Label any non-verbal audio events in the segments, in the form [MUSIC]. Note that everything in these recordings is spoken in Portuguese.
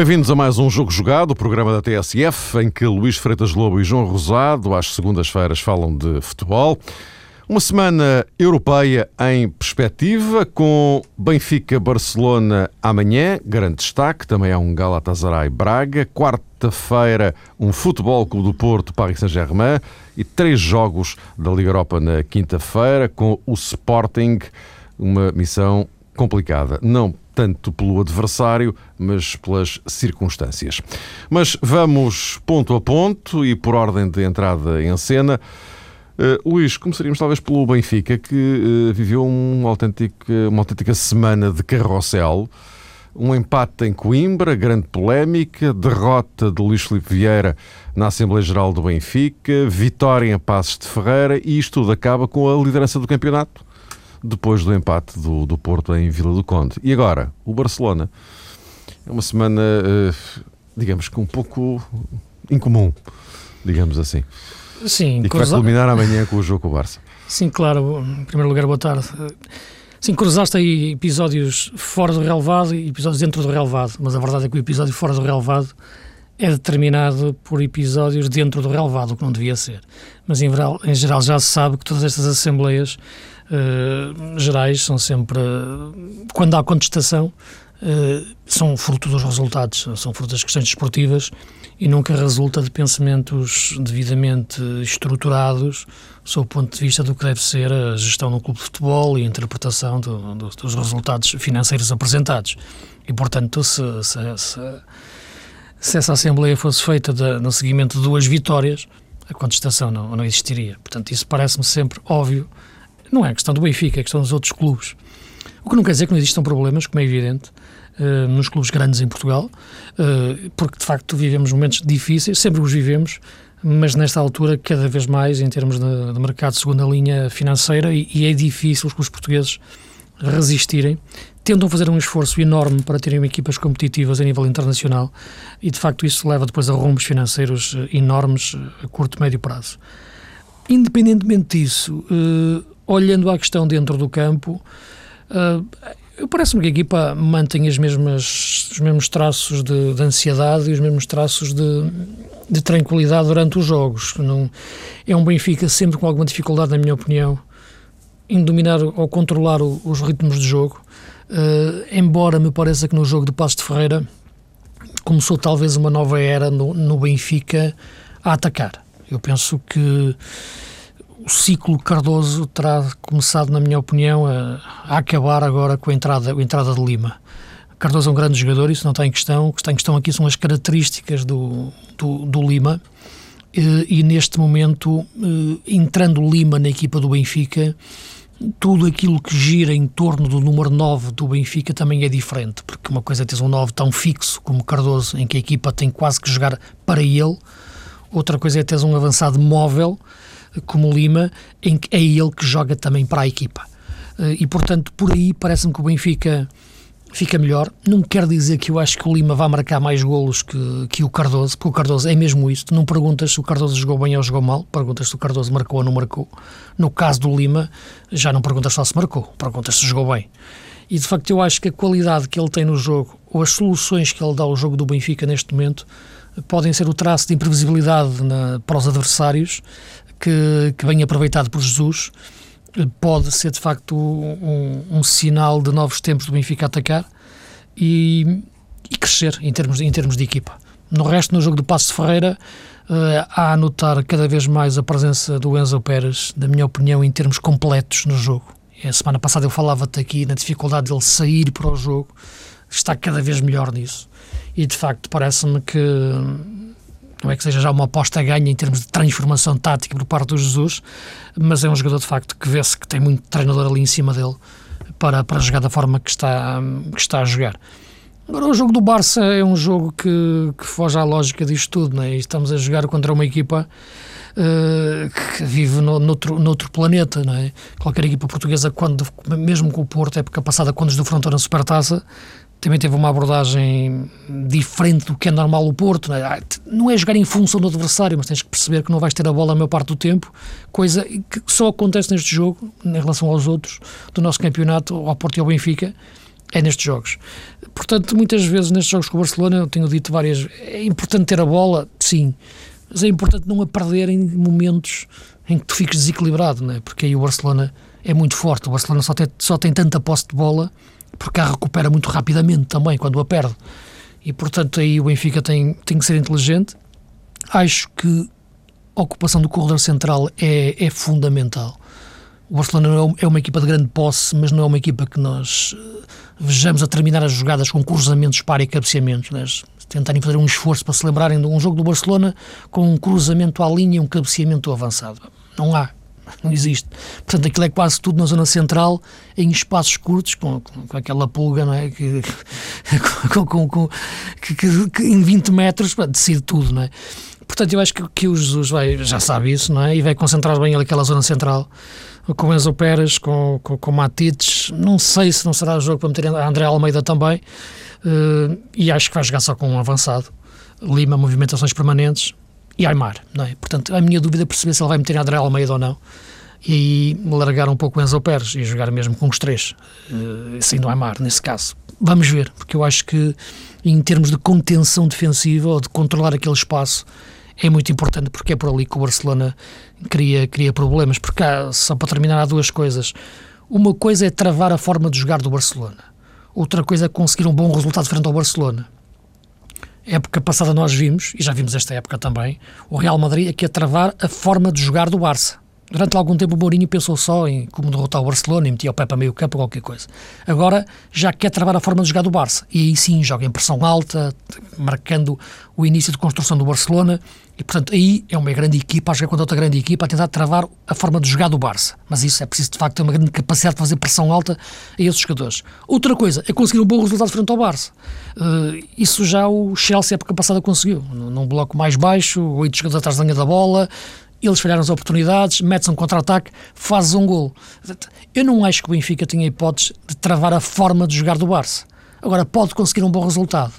Bem-vindos a mais um Jogo Jogado, o programa da TSF, em que Luís Freitas Lobo e João Rosado, às segundas-feiras, falam de futebol. Uma semana europeia em perspectiva, com Benfica-Barcelona amanhã, grande destaque. Também há um Galatasaray-Braga. Quarta-feira, um Futebol Clube do Porto, Paris Saint-Germain. E três jogos da Liga Europa na quinta-feira, com o Sporting. Uma missão complicada. Não tanto pelo adversário, mas pelas circunstâncias. Mas vamos ponto a ponto e por ordem de entrada em cena. Uh, Luís, começaríamos talvez pelo Benfica, que uh, viveu um autêntica, uma autêntica semana de carrossel. Um empate em Coimbra, grande polémica, derrota de Luís Filipe Vieira na Assembleia Geral do Benfica, vitória em Passos de Ferreira e isto tudo acaba com a liderança do campeonato depois do empate do, do Porto em Vila do Conde. E agora, o Barcelona. É uma semana, uh, digamos que um pouco incomum, digamos assim. Sim, e que vai culminar amanhã com o jogo com o Barça. Sim, claro. Em primeiro lugar, boa tarde. Sim, cruzaste aí episódios fora do relevado e episódios dentro do relevado, mas a verdade é que o episódio fora do relevado é determinado por episódios dentro do relevado, o que não devia ser. Mas em geral, em geral já se sabe que todas estas assembleias uh, gerais são sempre, quando há contestação, uh, são fruto dos resultados, são fruto das questões desportivas e nunca resulta de pensamentos devidamente estruturados sob o ponto de vista do que deve ser a gestão no clube de futebol e a interpretação do, do, dos resultados financeiros apresentados. E, portanto, se, se, se, se essa Assembleia fosse feita de, no seguimento de duas vitórias, a contestação não, não existiria. Portanto, isso parece-me sempre óbvio não é questão do Benfica, é questão dos outros clubes. O que não quer dizer que não existam problemas, como é evidente, uh, nos clubes grandes em Portugal, uh, porque de facto vivemos momentos difíceis, sempre os vivemos, mas nesta altura cada vez mais em termos de, de mercado de segunda linha financeira e, e, é difícil os clubes portugueses resistirem. Tentam fazer um esforço enorme para terem equipas competitivas a nível internacional e de facto isso leva depois a rombos financeiros enormes a curto e médio prazo. Independentemente disso, uh, olhando à questão dentro do campo, uh, parece-me que a equipa mantém as mesmas, os mesmos traços de, de ansiedade e os mesmos traços de, de, tranquilidade durante os jogos. Não, é um Benfica sempre com alguma dificuldade, na minha opinião, em dominar ou controlar o, os ritmos de jogo. Uh, embora me pareça que no jogo de Passo de Ferreira começou talvez uma nova era no, no Benfica a atacar. Eu penso que o ciclo Cardoso terá começado, na minha opinião, a, a, acabar agora com a entrada, a entrada de Lima. Cardoso é um grande jogador, isso não está em questão. O que está em questão aqui são as características do, do, do Lima. E, e, neste momento, entrando Lima na equipa do Benfica, tudo aquilo que gira em torno do número 9 do Benfica também é diferente, porque uma coisa é ter um 9 tão fixo como Cardoso, em que a equipa tem quase que jogar para ele, outra coisa é ter um avançado móvel como Lima, em que é ele que joga também para a equipa. Eh, e, portanto, por aí parece-me que o Benfica fica melhor. Não quer dizer que eu acho que o Lima vai marcar mais golos que, que o Cardoso, porque o Cardoso é mesmo isso. Não perguntas se o Cardoso jogou bem ou jogou mal, perguntas se o Cardoso marcou ou não marcou. No caso do Lima, já não perguntas só se marcou, perguntas se jogou bem. E de facto eu acho que a qualidade que ele tem no jogo, ou as soluções que ele dá ao jogo do Benfica neste momento, podem ser o traço de imprevisibilidade na, para os adversários, que, que bem aproveitado por Jesus, pode ser de facto um, um, sinal de novos tempos do Benfica atacar e, e, crescer em termos, em termos de equipa. No resto, no jogo do Passo Ferreira, uh, há a notar cada vez mais a presença do Enzo Pérez, na minha opinião, em termos completos no jogo. A semana passada eu falava-te aqui na dificuldade dele sair para o jogo, está cada vez melhor nisso. E de facto, parece-me que não é que seja já uma aposta ganha em termos de transformação tática por parte do Jesus, mas é um jogador de facto que vê-se que tem muito treinador ali em cima dele para, para jogar da forma que está, que está a jogar. Agora, o jogo do Barça é um jogo que, que foge à lógica disto tudo, não é? estamos a jogar contra uma equipa uh, que vive no, noutro, noutro planeta, não é? Qualquer equipa portuguesa, quando, mesmo com o Porto, época passada, quando nos defrontou na Supertaça, também teve uma abordagem diferente do que é normal o Porto. Não é? Ah, não é jogar em função do adversário, mas tens que perceber que não vais ter a bola a maior parte do tempo, coisa que só acontece neste jogo, em relação aos outros, do nosso campeonato, ao Porto e ao Benfica, é nestes jogos. Portanto, muitas vezes nestes jogos com o Barcelona, eu tenho dito várias é importante ter a bola, sim, mas é importante não a perder em momentos em que tu fiques desequilibrado, não é? porque aí o Barcelona é muito forte. O Barcelona só tem, só tem tanta posse de bola porque a recupera muito rapidamente também quando a perde. E portanto aí o Benfica tem, tem que ser inteligente. Acho que a ocupação do corredor central é, é fundamental. O Barcelona é, é uma equipa de grande posse, mas não é uma equipa que nós eh, vejamos a terminar as jogadas com cruzamentos para e cabeceamentos. Né? Tentarem fazer um esforço para se lembrarem de um jogo do Barcelona com um cruzamento à linha e um cabeceamento avançado. Não há não existe. Portanto, aquilo é quase tudo na zona central, em espaços curtos, com, com, com aquela pulga, não é? Que, [LAUGHS] com, com que, que, que, em 20 metros decide tudo, não é? Portanto, eu acho que, que o Jesus vai, já sabe isso, não é? E vai concentrar bem aquela zona central com Enzo Pérez, com, com, com Matites. Não sei se não será jogo para meter André Almeida também. Uh, e acho que vai jogar só com um avançado. Lima, movimentações permanentes e Aymar, não é? Portanto, a minha dúvida é perceber se ele vai meter André Almeida ou não e largar um pouco o Enzo Pérez e jogar mesmo com os três, uh, sendo Aymar, nesse caso. Vamos ver, porque eu acho que em termos de contenção defensiva ou de controlar aquele espaço é muito importante porque é por ali que o Barcelona cria, cria problemas. Porque há, só para terminar, há duas coisas. Uma coisa é travar a forma de jogar do Barcelona. Outra coisa é conseguir um bom resultado frente ao Barcelona época passada nós vimos, e já vimos esta época também, o Real Madrid aqui a travar a forma de jogar do Barça. Durante algum tempo o Mourinho pensou só em como derrotar o Barcelona e metia o pé para meio campo ou qualquer coisa. Agora já quer travar a forma de jogar do Barça. E aí sim joga em pressão alta, marcando o início de construção do Barcelona. E portanto aí é uma grande equipa a jogar contra outra grande equipa a tentar travar a forma de jogar do Barça. Mas isso é preciso de facto ter uma grande capacidade de fazer pressão alta a esses jogadores. Outra coisa é conseguir um bom resultado frente ao Barça. Uh, isso já o Chelsea época passada conseguiu. Num bloco mais baixo, oito jogadores atrás da linha da bola, eles falharam as oportunidades, metes um contra-ataque, fazes um gol. Eu não acho que o Benfica tenha hipóteses de travar a forma de jogar do Barça. Agora, pode conseguir um bom resultado.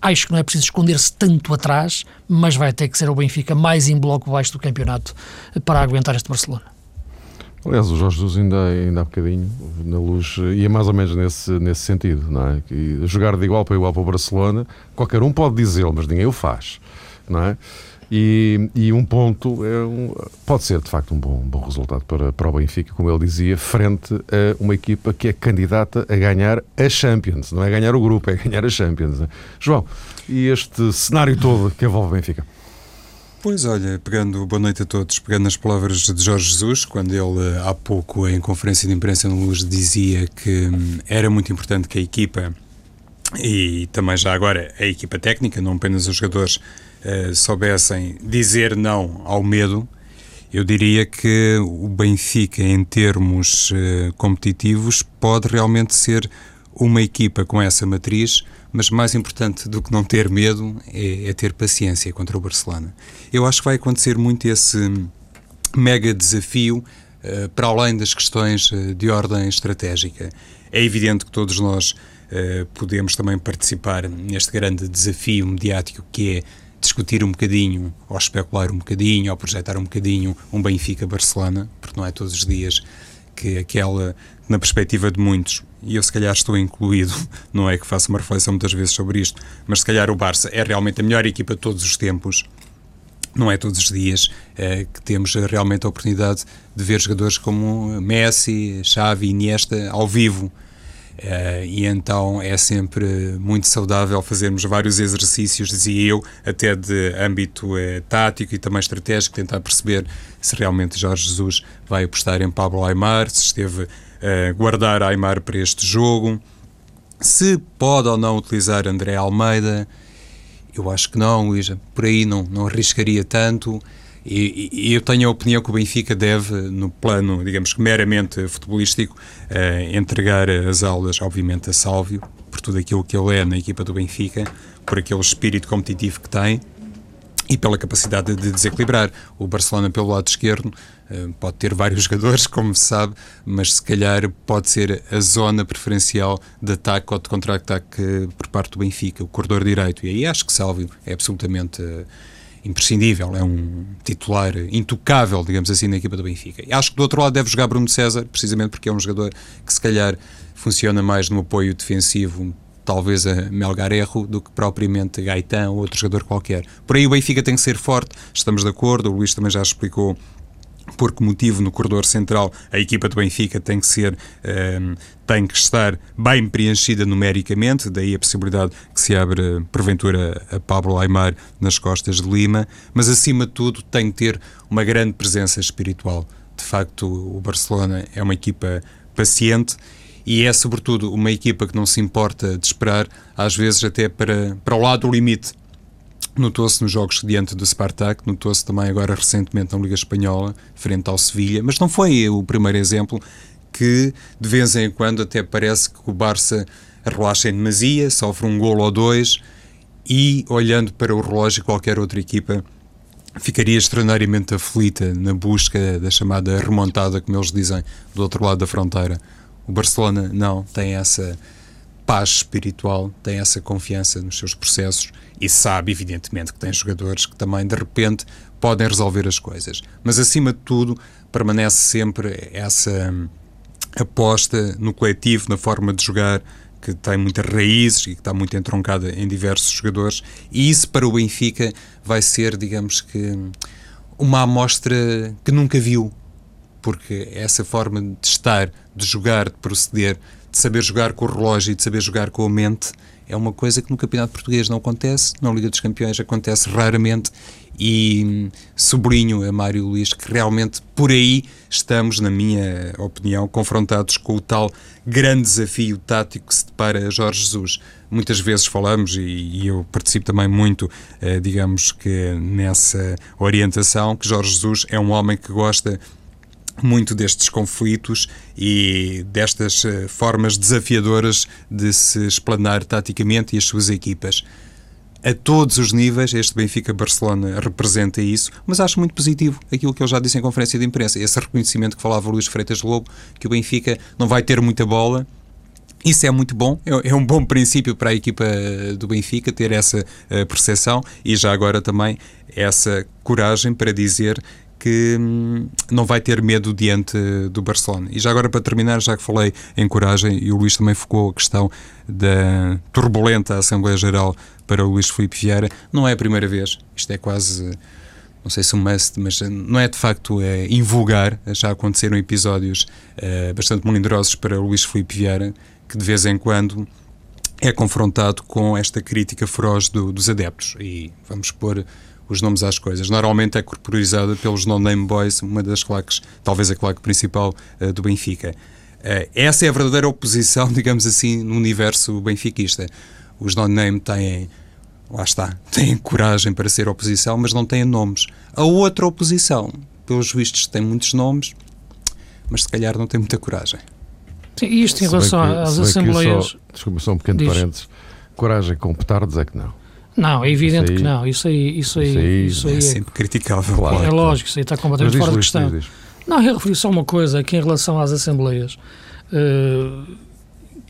Acho que não é preciso esconder-se tanto atrás, mas vai ter que ser o Benfica mais em bloco baixo do campeonato para aguentar este Barcelona. Aliás, o Jorge Jesus ainda, ainda há bocadinho, na luz, ia mais ou menos nesse, nesse sentido, não é? Que jogar de igual para igual para o Barcelona, qualquer um pode dizê-lo, mas ninguém o faz, não é? E, e um ponto é um, pode ser de facto um bom, um bom resultado para, para o Benfica, como ele dizia, frente a uma equipa que é candidata a ganhar a Champions. Não é ganhar o grupo, é ganhar a Champions. Né? João, e este cenário todo que envolve o Benfica? Pois olha, pegando, boa noite a todos, pegando as palavras de Jorge Jesus, quando ele há pouco em conferência de imprensa no Luz dizia que hum, era muito importante que a equipa e também já agora a equipa técnica, não apenas os jogadores, uh, soubessem dizer não ao medo, eu diria que o Benfica, em termos uh, competitivos, pode realmente ser uma equipa com essa matriz, mas mais importante do que não ter medo é, é ter paciência contra o Barcelona. Eu acho que vai acontecer muito esse mega desafio uh, para além das questões de ordem estratégica. É evidente que todos nós uh, podemos também participar neste grande desafio mediático que é discutir um bocadinho, ou especular um bocadinho, ou projetar um bocadinho um Benfica-Barcelona, porque não é todos os dias que aquela, na perspectiva de muitos, e eu se calhar estou incluído, [LAUGHS] não é que faço uma reflexão muitas vezes sobre isto, mas se calhar o Barça é realmente a melhor equipa de todos os tempos, não é todos os dias é, que temos realmente a oportunidade de ver jogadores como Messi, Xavi, Iniesta ao vivo. Uh, e então é sempre muito saudável fazermos vários exercícios, dizia eu, até de âmbito uh, tático e também estratégico, tentar perceber se realmente Jorge Jesus vai apostar em Pablo Aymar, se esteve a uh, guardar Aymar para este jogo, se pode ou não utilizar André Almeida. Eu acho que não, Luísa, por aí não, não arriscaria tanto. E, e, eu tenho a opinião que o Benfica deve, no plano, digamos meramente futebolístico, uh, entregar as aulas, obviamente, a Sálvio, por tudo aquilo que ele é na equipa do Benfica, por aquele espírito competitivo que tem e pela capacidade de desequilibrar. O Barcelona, pelo lado esquerdo, uh, pode ter vários [LAUGHS] jogadores, como se sabe, mas se calhar pode ser a zona preferencial de ataque ou de contra-ataque por parte do Benfica, o corredor direito. E aí acho que Sálvio é absolutamente. Imprescindível, é um titular intocável, digamos assim, na equipa do Benfica. E acho que do outro lado deve jogar Bruno César, precisamente porque é um jogador que se calhar funciona mais no apoio defensivo, talvez a Melgarejo, do que propriamente Gaetan ou outro jogador qualquer. Por aí o Benfica tem que ser forte, estamos de acordo, o Luís também já explicou por que motivo no corredor central a equipa do Benfica tem que ser um, ehm, tem que estar bem preenchida numericamente, daí a possibilidade que se abre porventura a Pablo Aymar nas costas de Lima, mas acima de tudo tem que ter uma grande presença espiritual. De facto, o Barcelona é uma equipa paciente e é sobretudo uma equipa que não se importa de esperar, às vezes até para, para o lado do limite Notou-se nos jogos diante do Spartak, notou-se também agora recentemente na Liga Espanhola, frente ao Sevilha, mas não foi o primeiro exemplo que de vez em quando até parece que o Barça relaxa em demasia, sofre um golo ou dois e, olhando para o relógio, qualquer outra equipa ficaria extraordinariamente aflita na busca da chamada remontada, como eles dizem, do outro lado da fronteira. O Barcelona não tem essa paz espiritual, tem essa confiança nos seus processos e sabe, evidentemente, que tem jogadores que também, de repente, podem resolver as coisas. Mas, acima de tudo, permanece sempre essa hum, aposta no coletivo, na forma de jogar, que tem muitas raízes e que está muito entroncada em diversos jogadores, e isso para o Benfica vai ser, digamos que, hum, uma amostra que nunca viu, porque essa forma de estar, de jogar, de proceder, de saber jogar com o relógio e de saber jogar com a mente é uma coisa que no Campeonato Português não acontece, na Liga dos Campeões acontece raramente e hum, sobrinho a Mário Luís que realmente por aí estamos, na minha opinião, confrontados com o tal grande desafio tático que se depara Jorge Jesus. Muitas vezes falamos, e, e eu participo também muito, eh, digamos que nessa orientação, que Jorge Jesus é um homem que gosta muito destes conflitos e destas uh, formas desafiadoras de se explanar taticamente e as suas equipas. A todos os níveis, este Benfica-Barcelona representa isso, mas acho muito positivo aquilo que eu já disse em conferência de imprensa, esse reconhecimento que falava Luís Freitas Lobo, que o Benfica não vai ter muita bola, isso é muito bom, é, é um bom princípio para a equipa do Benfica ter essa uh, percepção e já agora também essa coragem para dizer que hum, não vai ter medo diante do Barcelona. E já agora, para terminar, já que falei em coragem, e o Luís também focou a questão da turbulenta Assembleia Geral para o Luís Filipe Vieira, não é a primeira vez, isto é quase não sei se um must, mas não é de facto é invulgar. Já aconteceram episódios uh, bastante melindrosos para o Luís Filipe Vieira, que de vez em quando é confrontado com esta crítica feroz do, dos adeptos. E vamos pôr os nomes às coisas. Normalmente é corporizada pelos No-Name Boys, uma das claques, talvez a claque principal uh, do Benfica. Uh, essa é a verdadeira oposição, [LAUGHS] digamos assim, no universo benfiquista. Os No-Name têm, lá está, têm coragem para ser oposição, mas não têm nomes. A outra oposição, pelos vistos, tem muitos nomes, mas se calhar não tem muita coragem. Sim, isto em relação que, às assembleias. Só, desculpa, só um pequeno Diz. parênteses. Coragem com petardos é que não. Não, é evidente que não. Isso aí, isso aí, isso aí, isso aí é, é sempre criticável. Claro, é lógico, isso aí está completamente fora de questão. Diz, diz. Não, eu referi só uma coisa, que em relação às assembleias, uh,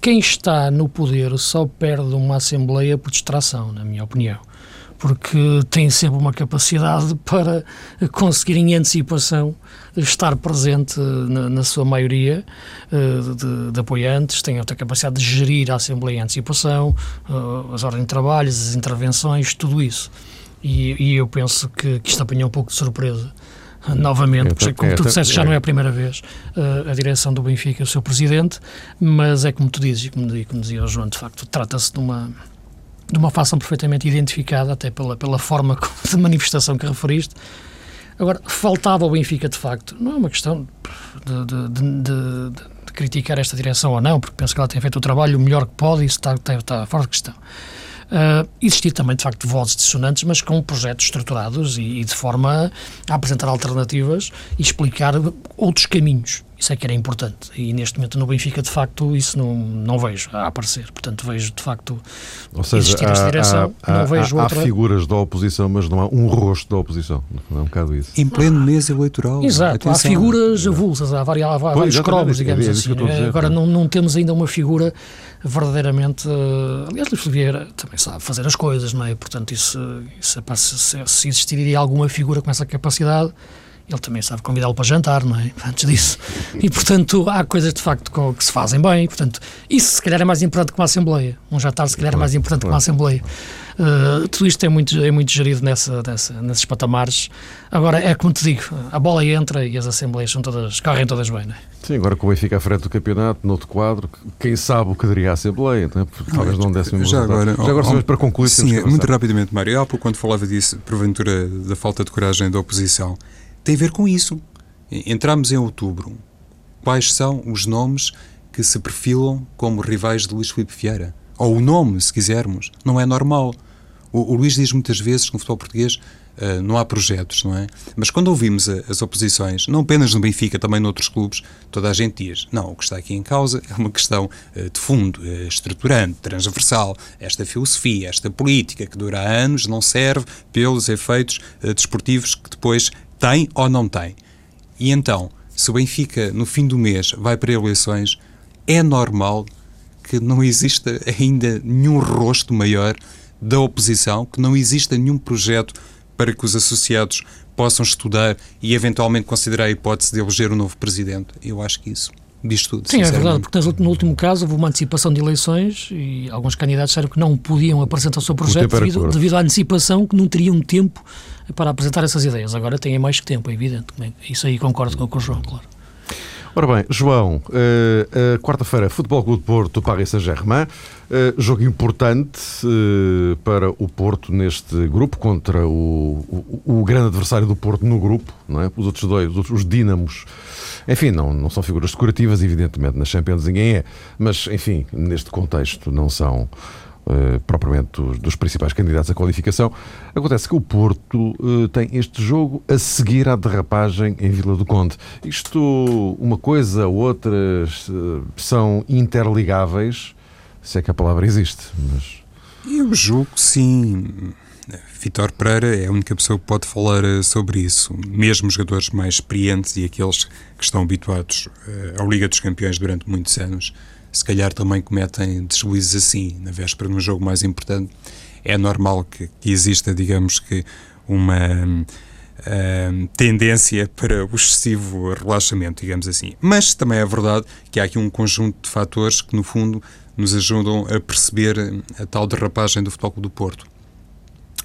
quem está no poder só perde uma assembleia por distração, na minha opinião porque tem sempre uma capacidade para conseguir em antecipação estar presente na, na sua maioria uh, de, de, apoiantes, tem outra capacidade de gerir a Assembleia em antecipação, uh, as ordens de trabalhos, as intervenções, tudo isso. E, e eu penso que, que isto apanhou um pouco de surpresa novamente, porque, como tu disseste, já não é a primeira vez uh, a direção do Benfica, o seu presidente, mas é como tu dizes, e como dizia o João, de facto, trata-se de uma, de uma facção perfeitamente identificada, até pela, pela forma [LAUGHS] de manifestação que referiste. Agora, faltava ao Benfica, de facto, não é uma questão de, de, de, de, criticar esta direção ou não, porque penso que ela tem feito o trabalho o melhor que pode e isso está, está, está fora de questão. Uh, existir também, de facto, vozes dissonantes, mas com projetos estruturados e, e, de forma a apresentar alternativas e explicar outros caminhos. Isso é que era importante. E neste momento no Benfica, de facto, isso não, não vejo a aparecer. Portanto, vejo de facto Ou seja, existir há, esta direção. há, não vejo há, outra. há figuras da oposição, mas não há um rosto da oposição. Não é um bocado isso. Em pleno mês eleitoral. Exato, Atenção. há figuras avulsas, há, vários, há vários exatamente, cromos, é digamos que eu assim. dizer, Agora não, não temos ainda uma figura verdadeiramente. eh, aliás, Luís Vieira também sabe fazer as coisas, não é? Portanto, isso, isso é se, se existiria alguma figura com essa capacidade, ele também sabe convidá-lo para jantar, não é? [LAUGHS] Antes disso. E, portanto, há coisas de facto que se fazem bem, e, portanto, isso se calhar é mais importante que uma Assembleia. Um jantar, se calhar, é mais importante que uma Assembleia. Uh, tudo isto é muito, é muito gerido nessa, nessa, nesses patamares. Agora, é como te digo, a bola entra e as Assembleias são todas, correm todas bem, não é? Sim, agora com o Benfica à frente do campeonato, no outro quadro, quem sabe o que daria a Assembleia, não é? Porque talvez não desse o mesmo Já resultado. agora, Já agora, oh, só para concluir, Sim, muito rapidamente, Mário. Há pouco, quando falava disso, porventura, da falta de coragem da oposição, tem a ver com isso. Entramos em outubro. Quais são os nomes que se perfilam como rivais de Luís Filipe Vieira? Ou o nome, se quisermos. Não é normal. O, o Luís diz muitas vezes que no futebol português ah, não há projetos, não é? Mas quando ouvimos a- as oposições, não apenas no Benfica, também noutros clubes, toda a gente diz: não, o que está aqui em causa é uma questão ah, de fundo, ah, estruturante, transversal. Esta filosofia, esta política que dura anos não serve pelos efeitos desportivos que depois tem ou não tem. E então, se o Benfica no fim do mês vai para eleições, é normal que não exista ainda nenhum rosto maior da oposição, que não exista nenhum projeto para que os associados possam estudar e eventualmente considerar a hipótese de eleger um novo presidente. Eu acho que isso diz tudo. Sim, é verdade, porque no último caso houve uma antecipação de eleições e alguns candidatos disseram que não podiam apresentar o seu projeto era devido, devido à antecipação, que não teriam tempo para apresentar essas ideias. Agora têm mais que tempo, é evidente. Isso aí concordo com, com o João, claro. Ora bem, João, eh, eh, quarta-feira, Futebol Clube de Porto, Paris Saint-Germain, eh, jogo importante eh, para o Porto neste grupo, contra o, o, o grande adversário do Porto no grupo, não é? Os outros dois, os, os Dínamos, enfim, não, não são figuras decorativas, evidentemente, na Champions ninguém é, mas, enfim, neste contexto não são eh, propriamente dos, dos principais candidatos à qualificação. Acontece que o Porto eh, tem este jogo a seguir à derrapagem em Vila do Conde. Isto, uma coisa, outras eh, são interligáveis, se é que a palavra existe, mas Eu julgo que sim. Vitor Pereira é a única pessoa que pode falar sobre isso. Mesmo jogadores mais experientes e aqueles que estão habituados à Liga dos Campeões durante muitos anos, se calhar também cometem deslizes assim, na véspera de um jogo mais importante. É normal que, que exista, digamos que, uma hum, hum, tendência para o excessivo relaxamento, digamos assim. Mas também é verdade que há aqui um conjunto de fatores que, no fundo, nos ajudam a perceber hum, a tal derrapagem do Futebol do Porto.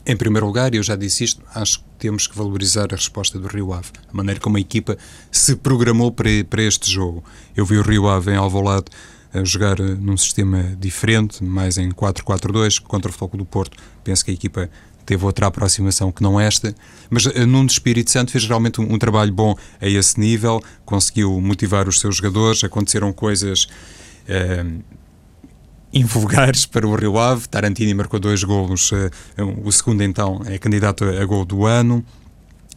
Em primeiro lugar, eu já disse isto, acho que temos que valorizar a resposta do Rio Ave, a maneira como a equipa se programou para, para este jogo. Eu vi o Rio Ave em Alvalade a jogar eh, num sistema diferente, mais em 4-4-2, contra o Futebol do Porto. Penso que a equipa teve outra aproximação que não esta, mas eh, Nuno Espírito Santo fez realmente um, um trabalho bom a esse nível, conseguiu motivar os seus jogadores, aconteceram coisas eh, invulgares para o Rio Ave. Tarantini marcou dois golos, eh, o segundo então é candidato a gol do ano.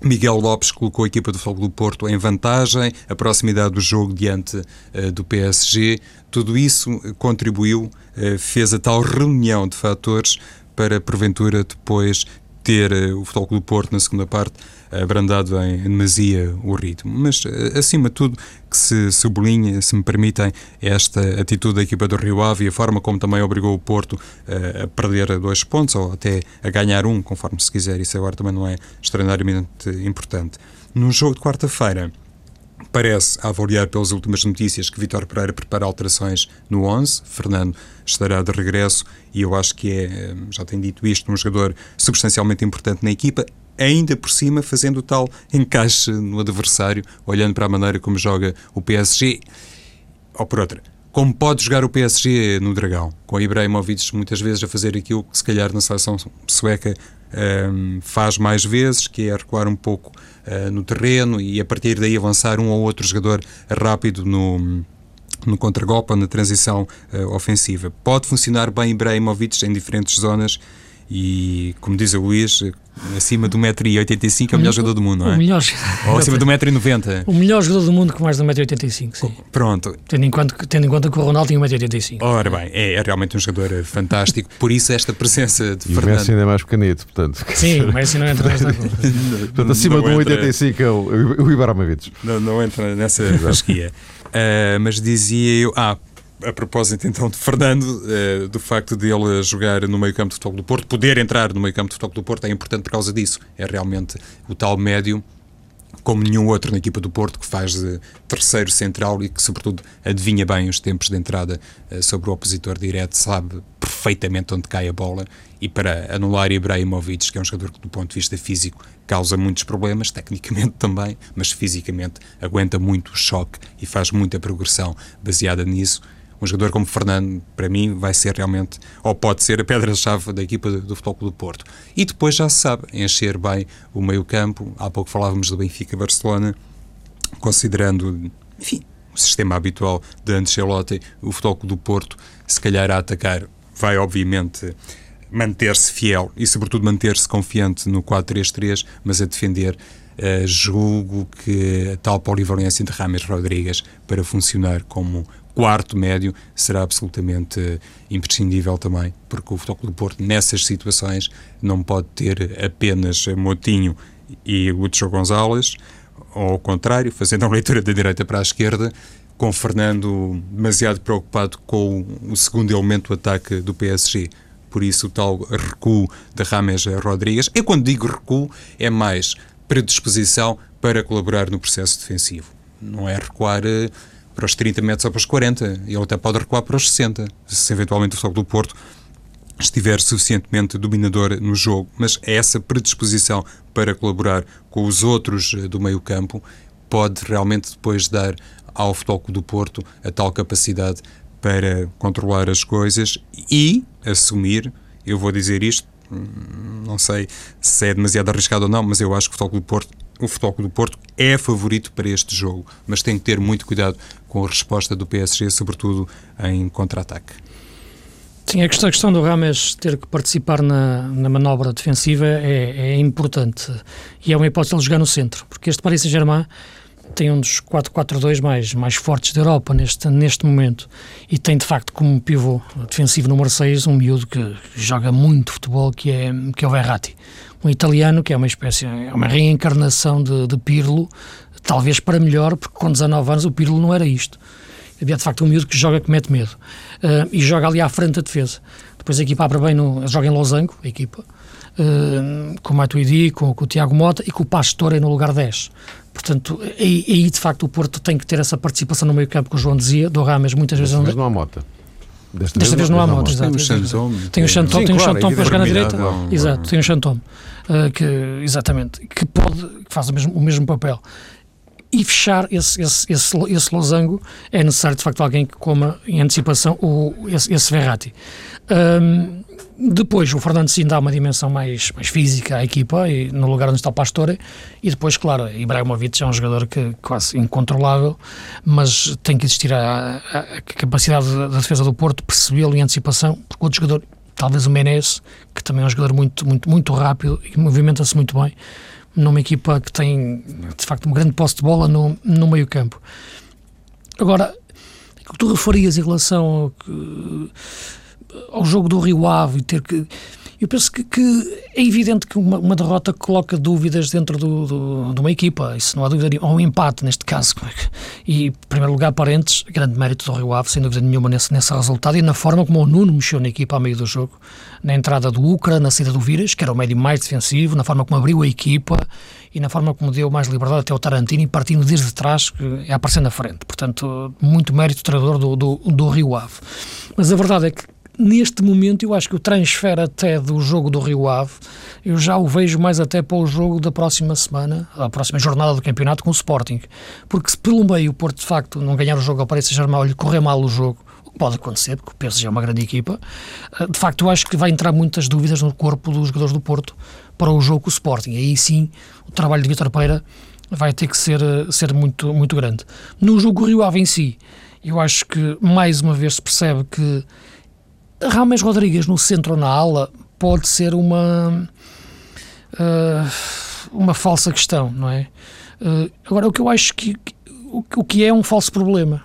Miguel Lopes colocou a equipa do Futebol do Porto em vantagem, a proximidade do jogo diante eh, do PSG, tudo isso eh, contribuiu, eh, fez a tal reunião de fatores para, porventura, depois ter eh, o Futebol Clube do Porto na segunda parte abrandado em demasia o ritmo. Mas, eh, acima de tudo, que se sublinha, se me permitem, esta atitude da equipa do Rio Ave e a forma como também obrigou o Porto eh, a perder dois pontos ou até a ganhar um, conforme se quiser. Isso agora também não é extraordinariamente importante. No jogo de quarta-feira, Parece, a avaliar pelas últimas notícias, que Vitor Pereira prepara alterações no 11. Fernando estará de regresso e eu acho que é, já tenho dito isto, um jogador substancialmente importante na equipa, ainda por cima fazendo o tal encaixe no adversário, olhando para a maneira como joga o PSG. Ou por outra, como pode jogar o PSG no Dragão, com Ibrahimovic muitas vezes a fazer aquilo que se calhar na seleção sueca um, faz mais vezes, que é recuar um pouco uh, no terreno e a partir daí avançar um ou outro jogador rápido no, no contragolpe ou na transição uh, ofensiva. Pode funcionar bem Ibrahimovic em diferentes zonas e, como diz o Luís, acima de 1,85m é o melhor jogador do mundo, não é? O melhor... Ou acima de 1,90m. O melhor jogador do mundo com mais de 1,85m, sim. Pronto. Tendo em, conta, tendo em conta que o Ronaldo tinha 1,85m. Ora bem, é, é, realmente um jogador fantástico, por isso esta presença de e Fernando... o Messi ainda é mais pequenito, portanto... Sim, o Messi não entra nesta [LAUGHS] portanto, acima de 1,85m é o, o Ibrahimovic. Não, não entra nessa fasquia. uh, mas dizia eu... Ah, a propósito então de Fernando, uh, do facto de ele jogar no meio campo de futebol do Porto, poder entrar no meio campo de futebol do Porto é importante por causa disso. É realmente o tal médio, como nenhum outro na equipa do Porto, que faz de terceiro central e que, sobretudo, adivinha bem os tempos de entrada uh, sobre o opositor direto, sabe perfeitamente onde cai a bola. E para anular Ibrahimovic, que é um jogador que, do ponto de vista físico, causa muitos problemas, tecnicamente [LAUGHS] também, mas fisicamente aguenta muito o choque e faz muita progressão baseada nisso um jogador como Fernando, para mim, vai ser realmente, ou pode ser, a pedra-chave da equipa do, do Futebol do Porto. E depois já se sabe, encher bem o meio-campo. Há pouco falávamos do Benfica-Barcelona, considerando, enfim, o sistema habitual de Ancelotti, o Futebol do Porto, se calhar a atacar, vai obviamente manter-se fiel e, sobretudo, manter-se confiante no 4-3-3, mas a defender. Uh, julgo que a tal polivalência de Rames Rodrigues para funcionar como quarto médio será absolutamente imprescindível também, porque o Futebol do Porto, nessas situações, não pode ter apenas Motinho e Lúcio Gonzalez, ou ao contrário, fazendo a leitura da direita para a esquerda, com Fernando demasiado preocupado com o segundo elemento do ataque do PSG. Por isso, o tal recuo de Rames Rodrigues. Eu, quando digo recuo, é mais predisposição para colaborar no processo defensivo. Não é recuar eh, para os 30 metros ou para os 40. Ele até pode recuar para os 60, se eventualmente o Futebol do Porto estiver suficientemente dominador no jogo. Mas essa predisposição para colaborar com os outros eh, do meio campo pode realmente depois dar ao Futebol do Porto a tal capacidade para controlar as coisas e assumir, eu vou dizer isto, hum, não sei se é demasiado arriscado ou não, mas eu acho que o Futebol do Porto o Futebol do Porto é favorito para este jogo, mas tem que ter muito cuidado com a resposta do PSG, sobretudo em contra-ataque. Sim, a questão, do Rames ter que participar na, na manobra defensiva é, é, importante. E é uma hipótese ele jogar no centro, porque este Paris Saint-Germain tem um dos 4-4-2 mais, mais fortes da Europa neste, neste momento. E tem de facto como pivô defensivo número 6 um miúdo que joga muito futebol que é, que é o Verratti. Um italiano que é uma espécie, é uma reencarnação de, de Pirlo, talvez para melhor, porque com 19 anos o Pirlo não era isto. Havia de facto um miúdo que joga que mete medo uh, e joga ali à frente da defesa. Depois a equipa abre bem, no, joga em losango, a equipa, uh, com o Matuidi, com, com o Tiago Mota e com o Pastore no lugar 10. Portanto, aí, aí, de facto o Porto tem que ter essa participação no meio campo que o João dizia, do Rames muitas vezes... Mas não há Mota. Desta, Desta vez, vez não há motos. Tem o Chantome. Tem o Chantome, tem o para jogar na direita. Exato, tem o Chantome. Uh, que, exatamente, que pode, que faz o mesmo, o mesmo papel. E fechar esse, esse, esse, esse losango é necessário, de facto, alguém que coma em antecipação o, esse, esse Verratti. Um, depois o Fernando sim dá uma dimensão mais, mais física à equipa, e, no lugar onde está o Pastore, e depois, claro, Ibrahimovic é um jogador que quase incontrolável, mas tem que existir a, a, a capacidade da defesa do Porto percebê-lo em antecipação, porque outro jogador, talvez o Menez, que também é um jogador muito, muito, muito rápido e movimenta-se muito bem, numa equipa que tem, de facto, um grande posse de bola no, no meio campo. Agora, o que tu referias em relação ao ao jogo do Rio Ave e ter que. Eu penso que, que é evidente que uma, uma, derrota coloca dúvidas dentro do, do, de uma equipa, isso não há dúvida nenhuma, ou um empate neste caso. E, em primeiro lugar, parentes, grande mérito do Rio Ave, sem dúvida nenhuma, nesse, nesse resultado e na forma como o Nuno mexeu na equipa ao meio do jogo, na entrada do Ucra, na saída do Viras, que era o médio mais defensivo, na forma como abriu a equipa e na forma como deu mais liberdade até ao Tarantino, partindo desde trás, que é aparecendo na frente. Portanto, muito mérito do treinador do, do, do Rio Ave. Mas a verdade é que neste momento eu acho que o transfer até do jogo do Rio Ave, eu já o vejo mais até para o jogo da próxima semana, a próxima jornada do campeonato com o Sporting. Porque se pelo meio o Porto de facto não ganhar o jogo ao Paris Saint-Germain ou lhe correr mal o jogo, pode acontecer, porque o PSG é uma grande equipa, eh, de facto eu acho que vai entrar muitas dúvidas no corpo dos jogadores do Porto para o jogo com o Sporting. Aí sim o trabalho de Vitor Pereira vai ter que ser, eh, ser muito, muito grande. No jogo Rio Ave em si, eu acho que mais uma vez se percebe que Rames Rodrigues no centro ou na ala pode ser uma uh, uma falsa questão, não é? Uh, agora, o que eu acho que o, que é um falso problema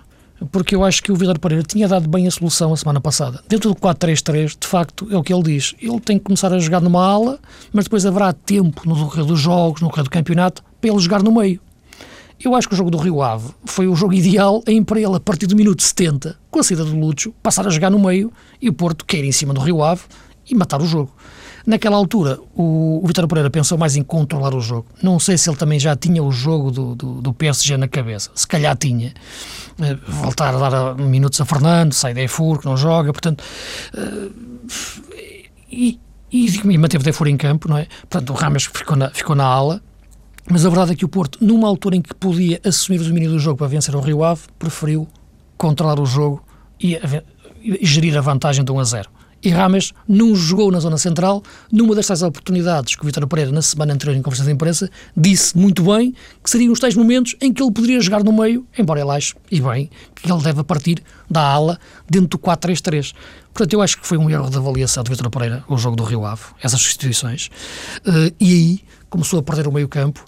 porque eu acho que o Vitor Pereira tinha dado bem a solução a semana passada. Dentro do 4-3-3, de facto, é o que ele diz. Ele tem que começar a jogar numa ala, mas depois haverá tempo no decorrer dos jogos, no decorrer do campeonato, para ele jogar no meio. Eu acho que o jogo do Rio Ave foi o jogo ideal em para ele, a partir do minuto 70, com a saída do Lúcio, passar a jogar no meio e o Porto cair em cima do Rio Ave e matar o jogo. Naquela altura, o, o Vitor Pereira pensou mais em controlar o jogo. Não sei se ele também já tinha o jogo do, do, do PSG na cabeça. Se calhar tinha. Uh, voltar a dar minutos a Fernando, sai da EFUR, que não joga, portanto. Uh, e, e, e manteve Defur em campo, não é? Portanto, o Rames ficou na, ficou na ala. Mas a verdade é que o Porto, numa altura em que podia assumir o domínio do jogo para vencer o Rio Ave, preferiu controlar o jogo e, e gerir a vantagem de 1 a 0 e Rames não jogou na zona central. Numa destas oportunidades que o Vitor Pereira, na semana anterior, em conversa de imprensa, disse muito bem que seriam os tais momentos em que ele poderia jogar no meio, embora ele ache, e bem, que ele deve partir da ala dentro do 4-3-3. Portanto, eu acho que foi um erro de avaliação do Vitor Pereira o jogo do Rio Ave, essas substituições, uh, e aí começou a perder o meio-campo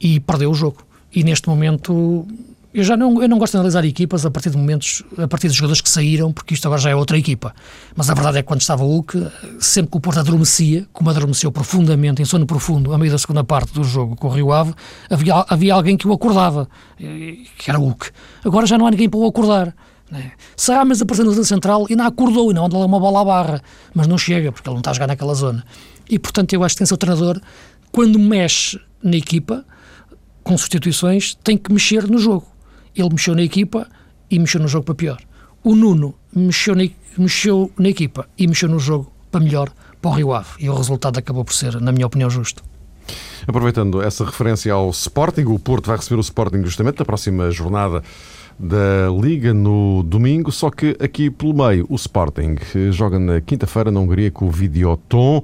e perdeu o jogo. E neste momento eu já não, eu não gosto de analisar equipas a partir de momentos, a partir dos jogadores que saíram, porque isto agora já é outra equipa. Mas a verdade é que quando estava o Hulk, sempre que o Porto adormecia, como adormeceu profundamente, em sono profundo, a meio da segunda parte do jogo com o Rio Ave, havia, havia alguém que o acordava, que era o Hulk. Agora já não há ninguém para o acordar. Né? Se Rames apareceu na central, e não acordou, e não anda uma bola à barra, mas não chega, porque ele não está a jogar naquela zona. E portanto eu acho que tem o treinador, quando mexe na equipa, com substituições, tem que mexer no jogo ele mexeu na equipa e mexeu no jogo para pior. O Nuno mexeu na, mexeu na equipa e mexeu no jogo para melhor para o Rio Ave. E o resultado acabou por ser, na minha opinião, justo. Aproveitando essa referência ao Sporting, o Porto vai receber o Sporting justamente na próxima jornada da Liga no domingo, só que aqui pelo meio o Sporting joga na quinta-feira na Hungria com o Videoton,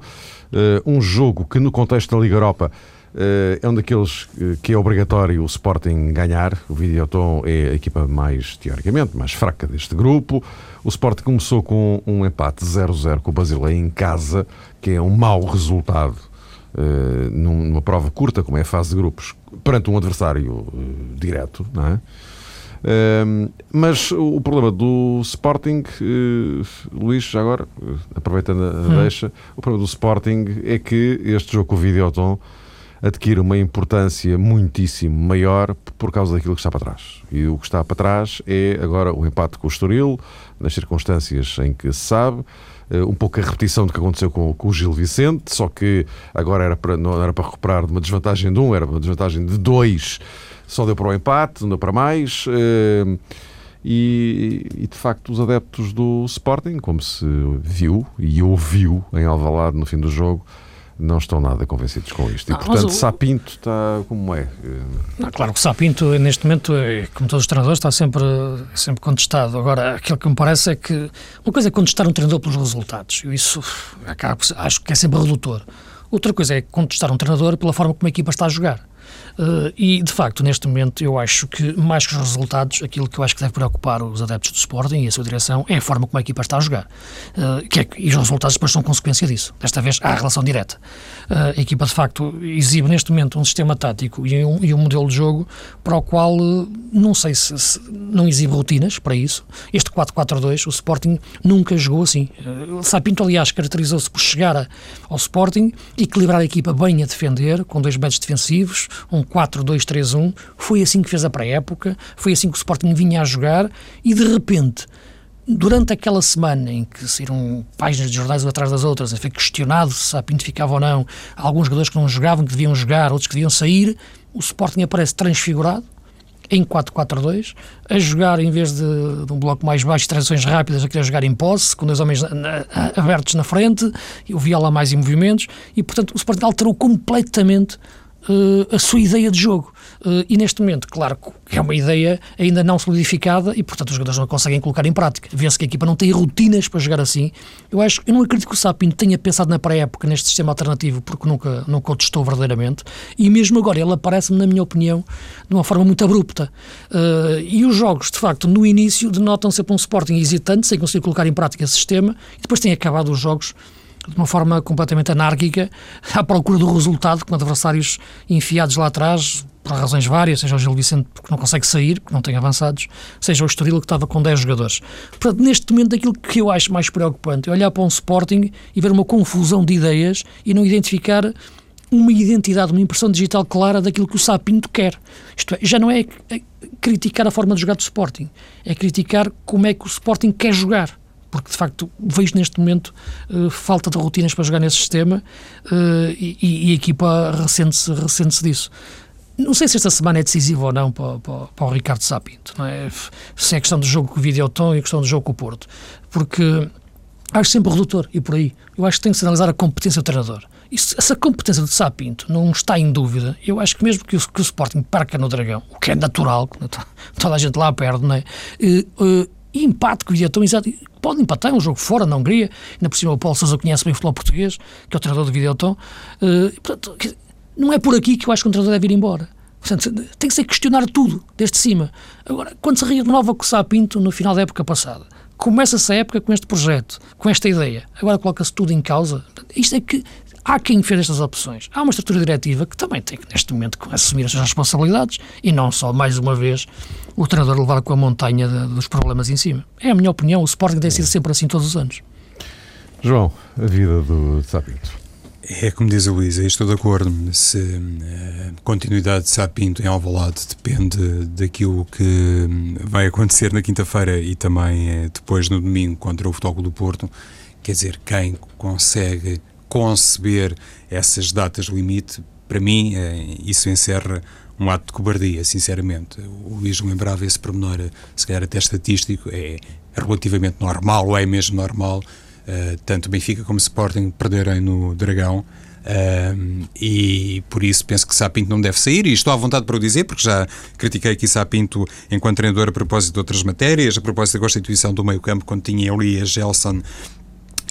eh, um jogo que no contexto da Liga Europa eh, é um daqueles eh, que é obrigatório o Sporting ganhar. O Videoton é a equipa mais, teoricamente, mais fraca deste grupo. O Sporting começou com um empate 0-0 com o Basileia em casa, que é um mau resultado numa prova curta, como é a fase de grupos, perante um adversário direto, não é? Uh, mas o problema do Sporting, Luís, já agora, aproveitando a hum. deixa, o problema do Sporting é que este jogo com o Videoton adquire uma importância muitíssimo maior por causa daquilo que está para trás. E o que está para trás é agora o empate com o Estoril, nas circunstâncias em que se sabe, eh, um pouco a repetição do que aconteceu com, com, o Gil Vicente, só que agora era para, não era para recuperar de uma desvantagem de um, era uma desvantagem de dois, só deu para o empate, não deu para mais. Eh, e, e, de facto os adeptos do Sporting, como se viu e ouviu em Alvalade no fim do jogo, não estão nada convencidos com isto. E, não, portanto, o... Sapinto está como é? Não, claro que Sapinto, neste momento, é, como todos os treinadores, está sempre, sempre contestado. Agora, aquilo que me parece é que uma coisa é contestar um treinador pelos resultados. Isso acaba, acho que é sempre redutor. Outra coisa é contestar um treinador pela forma como a equipa está a jogar. Uh, e, de facto, neste momento, eu acho que, mais que os resultados, aquilo que eu acho que deve preocupar os adeptos do Sporting e a sua direção é a forma como a equipa está a jogar. Uh, que é, e os resultados depois são consequência disso. Desta vez há relação direta. Uh, a equipa, de facto, exibe neste momento um sistema tático e um, e um modelo de jogo para o qual não sei se, se, não exibe rotinas para isso. Este 4-4-2, o Sporting nunca jogou assim. Uh, Sapinto, aliás, caracterizou-se por chegar a, ao Sporting, equilibrar a equipa bem a defender, com dois médios defensivos, um 4-2-3-1, foi assim que fez a pré-época, foi assim que o Sporting vinha a jogar e de repente durante aquela semana em que saíram páginas de jornais atrás das outras, foi questionado se a Pinto ficava ou não, alguns jogadores que não jogavam, que deviam jogar, outros que deviam sair, o Sporting aparece transfigurado em 4-4-2, a jogar em vez de, de, um bloco mais baixo, transições rápidas, a querer jogar em posse, com dois homens na, na, abertos na frente, o Viola mais em movimentos, e portanto o Sporting alterou completamente uh, a sua ideia de jogo. Uh, e neste momento, claro que é uma ideia ainda não solidificada e, portanto, os jogadores não conseguem colocar em prática. Vê-se que a equipa não tem rotinas para jogar assim. Eu acho, eu não acredito que o Sapinto tenha pensado na pré-época neste sistema alternativo, porque nunca, nunca o testou verdadeiramente. E mesmo agora, ele aparece-me, na minha opinião, de uma forma muito abrupta. Uh, e os jogos, de facto, no início, denotam sempre um Sporting hesitante, sem conseguir colocar em prática esse sistema, e depois têm acabado os jogos de uma forma completamente anárquica, [LAUGHS] à procura do resultado, com adversários enfiados lá atrás, por razões várias, seja o Gil Vicente porque não consegue sair, porque não tem avançados, seja o Estoril que estava com 10 jogadores. Portanto, neste momento, aquilo que eu acho mais preocupante é olhar para um Sporting e ver uma confusão de ideias e não identificar uma identidade, uma impressão digital clara daquilo que o Sapinto quer. Isto é, já não é criticar a forma de jogar do Sporting, é criticar como é que o Sporting quer jogar. Porque, de facto, vejo neste momento uh, falta de rotinas para jogar nesse sistema uh, e, e, a equipa ressente-se ressente disso. Não sei se esta semana é decisiva ou não para, para, para o Ricardo Sapinto, não é? se é questão do jogo com o Videoton e a questão do jogo com o Porto. Porque acho sempre redutor e por aí. Eu acho que tem que se analisar a competência do treinador. Isso, essa competência do Sapinto não está em dúvida. Eu acho que mesmo que o, que o Sporting perca no Dragão, o que é natural, toda a gente lá perde, não é? E, e empate com o Videoton, exato, pode empatar, é um jogo fora na Hungria, ainda por cima o Paulo Sousa conhece bem o futebol português, que é o treinador do Videoton. Uh, portanto, não é por aqui que eu acho que o treinador deve ir embora. Portanto, tem que ser questionar tudo, desde cima. Agora, quando se renova com o Sapinto no final da época passada, começa-se a época com este projeto, com esta ideia, agora coloca-se tudo em causa. Isto é que há quem fez estas opções. Há uma estrutura diretiva que também tem que, neste momento, assumir as suas responsabilidades e não só, mais uma vez, o treinador levar com a montanha de, dos problemas em cima. É a minha opinião. O Sporting tem sido sempre assim todos os anos. João, a vida do Sapinto. É como diz a Luísa, estou de acordo. Se a eh, continuidade de Sapinto em Alvalade depende daquilo que hum, vai acontecer na quinta-feira e também eh, depois no domingo contra o Futebol do Porto, quer dizer, quem consegue conceber essas datas limite, para mim, eh, isso encerra um ato de cobardia, sinceramente. O Luís lembrava esse pormenor, se calhar até estatístico, é relativamente normal, ou é mesmo normal, uh, tanto Benfica como Sporting perderem no Dragão. Uh, e por isso penso que Sapinto não deve sair, e estou à vontade para o dizer, porque já critiquei aqui Sapinto enquanto treinador a propósito de outras matérias, a propósito da constituição do meio-campo, quando tinha Elias, Gelson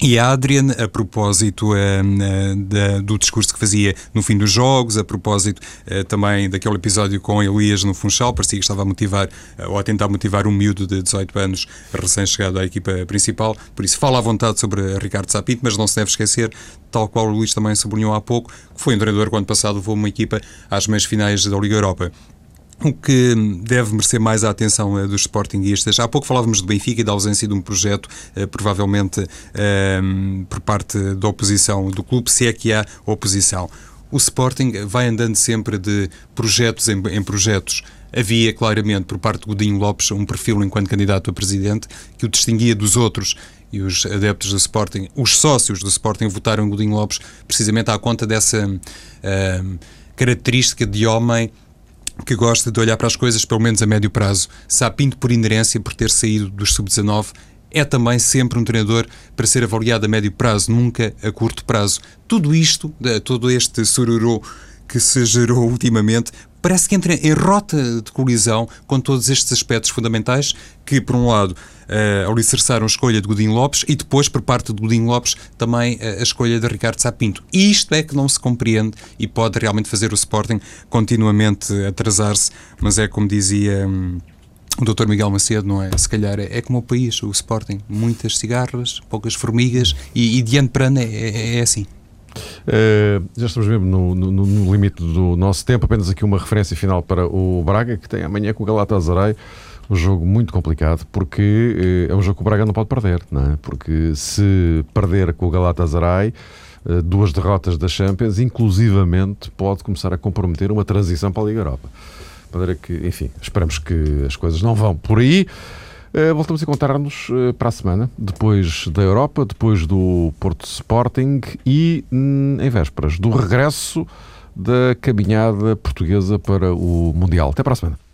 e a Adrian, a propósito uh, uh, do discurso que fazia no fim dos jogos, a propósito uh, também daquele episódio com Elias no Funchal, parecia que estava a motivar ou a tentar motivar um miúdo de 18 anos recém-chegado à equipa principal. Por isso, fala à vontade sobre Ricardo Sapinto, mas não se deve esquecer, tal qual o Luís também sublinhou há pouco, que foi um treinador que, ano passado, levou uma equipa às meias finais da Liga Europa. O que deve merecer mais a atenção uh, dos sportinguistas. Há pouco falávamos do Benfica e da ausência de um projeto, uh, provavelmente uh, por parte da oposição do clube, se é que há oposição. O Sporting vai andando sempre de projetos em, em projetos. Havia claramente, por parte de Godinho Lopes, um perfil enquanto candidato a presidente que o distinguia dos outros e os adeptos do Sporting, os sócios do Sporting votaram Godinho Lopes precisamente à conta dessa característica de homem que gosta de olhar para as coisas, pelo menos a médio prazo. Sapinto, por inerência, por ter saído dos sub-19, é também sempre um treinador para ser avaliado a médio prazo, nunca a curto prazo. Tudo isto, todo este sururu que se gerou ultimamente, parece que entra em rota de colisão com todos estes aspectos fundamentais que, por um lado, uh, alicerçaram a escolha de Godinho Lopes e depois, por parte de Godinho Lopes, também uh, a escolha de Ricardo Sapinto. E isto é que não se compreende e pode realmente fazer o Sporting continuamente atrasar-se, mas é como dizia... Hum, o Dr. Miguel Macedo, não é? Se calhar é, é, como o país, o Sporting. Muitas cigarras, poucas formigas e, e de ano para ano é, é, é assim. Uh, já estamos mesmo no, no, no, limite do nosso tempo. Apenas aqui uma referência final para o Braga, que tem amanhã com o Galatasaray. Um jogo muito complicado, porque uh, é um jogo que o Braga não pode perder, não é? Porque se perder com o Galatasaray, uh, duas derrotas da Champions, inclusivamente pode começar a comprometer uma transição para a Liga Europa. De que, enfim, esperamos que as coisas não vão por aí. Eh, voltamos a encontrar-nos eh, para a semana, depois da Europa, depois do Porto Sporting e hum, em vésperas do regresso da caminhada portuguesa para o Mundial. Até para a semana.